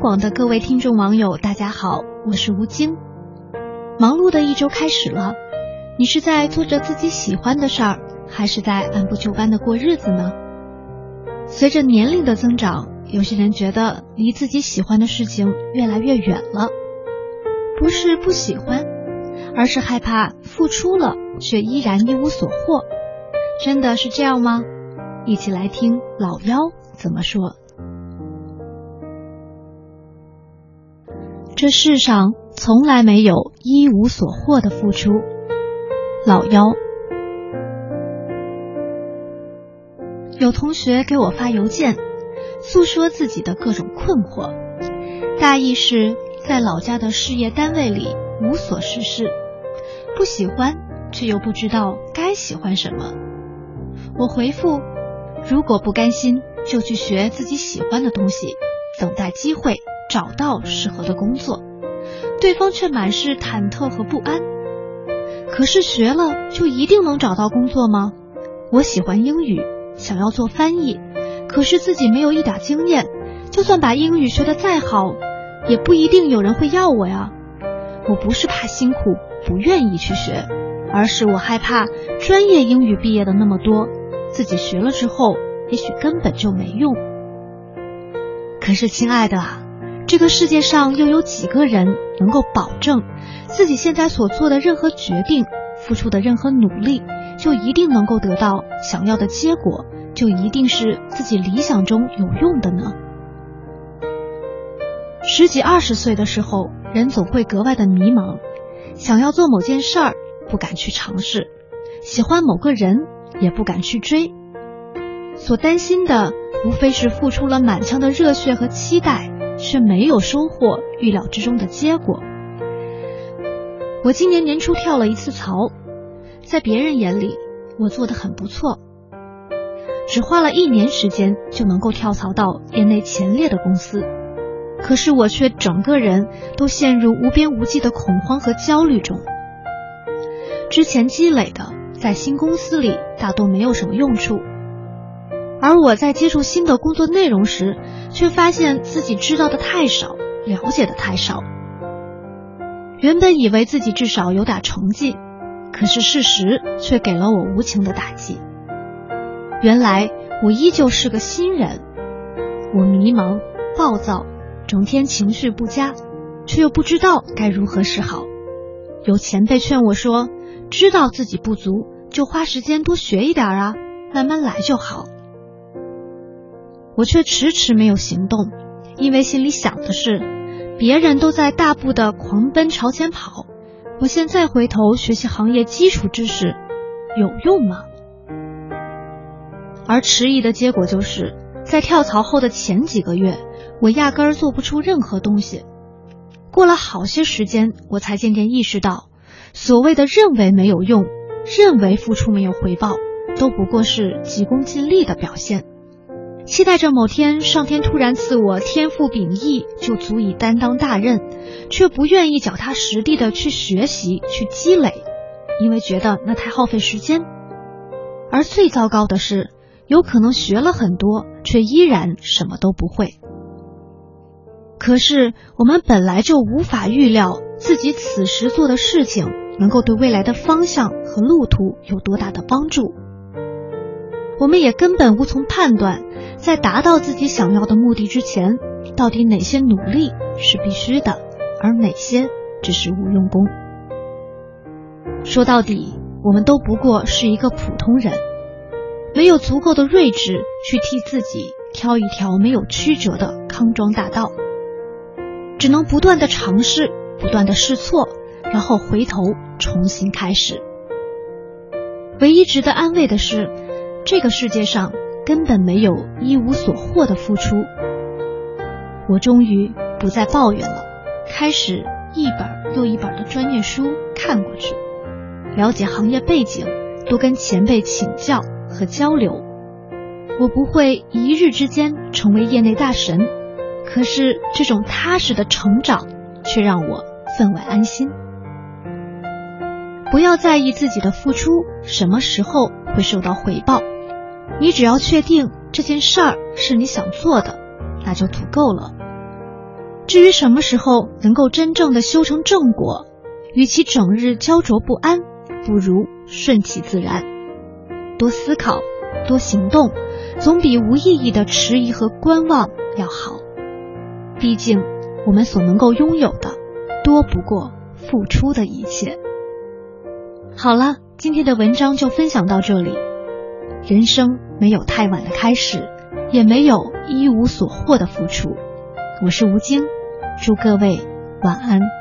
广的各位听众网友，大家好，我是吴京。忙碌的一周开始了，你是在做着自己喜欢的事儿，还是在按部就班的过日子呢？随着年龄的增长，有些人觉得离自己喜欢的事情越来越远了，不是不喜欢，而是害怕付出了却依然一无所获。真的是这样吗？一起来听老妖怎么说。这世上从来没有一无所获的付出。老妖，有同学给我发邮件，诉说自己的各种困惑，大意是在老家的事业单位里无所事事，不喜欢，却又不知道该喜欢什么。我回复：如果不甘心，就去学自己喜欢的东西，等待机会。找到适合的工作，对方却满是忐忑和不安。可是学了就一定能找到工作吗？我喜欢英语，想要做翻译，可是自己没有一点经验，就算把英语学得再好，也不一定有人会要我呀。我不是怕辛苦，不愿意去学，而是我害怕专业英语毕业的那么多，自己学了之后，也许根本就没用。可是，亲爱的啊。这个世界上又有几个人能够保证自己现在所做的任何决定、付出的任何努力，就一定能够得到想要的结果，就一定是自己理想中有用的呢？十几二十岁的时候，人总会格外的迷茫，想要做某件事儿，不敢去尝试；喜欢某个人，也不敢去追。所担心的，无非是付出了满腔的热血和期待。却没有收获预料之中的结果。我今年年初跳了一次槽，在别人眼里我做的很不错，只花了一年时间就能够跳槽到业内前列的公司，可是我却整个人都陷入无边无际的恐慌和焦虑中。之前积累的在新公司里大多没有什么用处。而我在接触新的工作内容时，却发现自己知道的太少，了解的太少。原本以为自己至少有点成绩，可是事实却给了我无情的打击。原来我依旧是个新人，我迷茫、暴躁，整天情绪不佳，却又不知道该如何是好。有前辈劝我说：“知道自己不足，就花时间多学一点啊，慢慢来就好。”我却迟迟没有行动，因为心里想的是，别人都在大步的狂奔朝前跑，我现在回头学习行业基础知识，有用吗？而迟疑的结果就是，在跳槽后的前几个月，我压根儿做不出任何东西。过了好些时间，我才渐渐意识到，所谓的认为没有用，认为付出没有回报，都不过是急功近利的表现。期待着某天上天突然赐我天赋秉异，就足以担当大任，却不愿意脚踏实地的去学习、去积累，因为觉得那太耗费时间。而最糟糕的是，有可能学了很多，却依然什么都不会。可是我们本来就无法预料自己此时做的事情能够对未来的方向和路途有多大的帮助，我们也根本无从判断。在达到自己想要的目的之前，到底哪些努力是必须的，而哪些只是无用功？说到底，我们都不过是一个普通人，没有足够的睿智去替自己挑一条没有曲折的康庄大道，只能不断的尝试，不断的试错，然后回头重新开始。唯一值得安慰的是，这个世界上。根本没有一无所获的付出，我终于不再抱怨了，开始一本又一本的专业书看过去，了解行业背景，多跟前辈请教和交流。我不会一日之间成为业内大神，可是这种踏实的成长却让我分外安心。不要在意自己的付出什么时候会受到回报。你只要确定这件事儿是你想做的，那就足够了。至于什么时候能够真正的修成正果，与其整日焦灼不安，不如顺其自然，多思考，多行动，总比无意义的迟疑和观望要好。毕竟，我们所能够拥有的，多不过付出的一切。好了，今天的文章就分享到这里。人生没有太晚的开始，也没有一无所获的付出。我是吴京，祝各位晚安。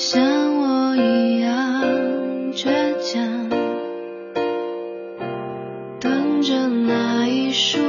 像我一样倔强等着那一束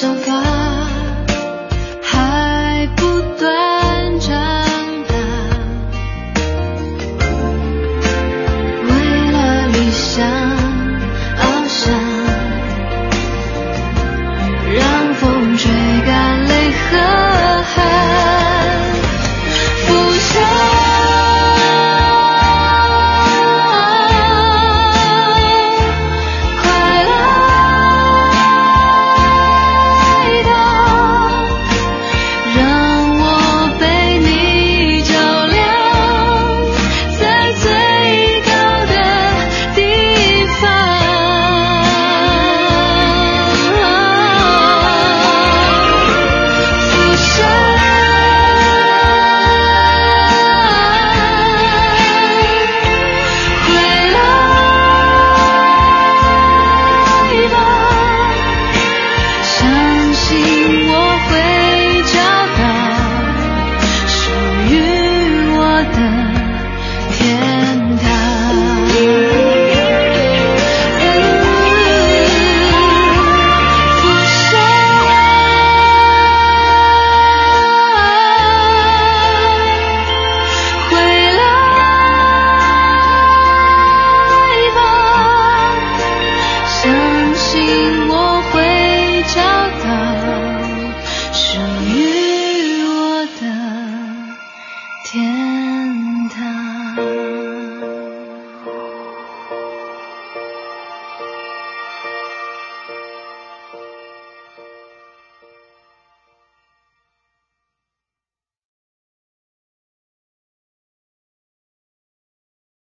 想法。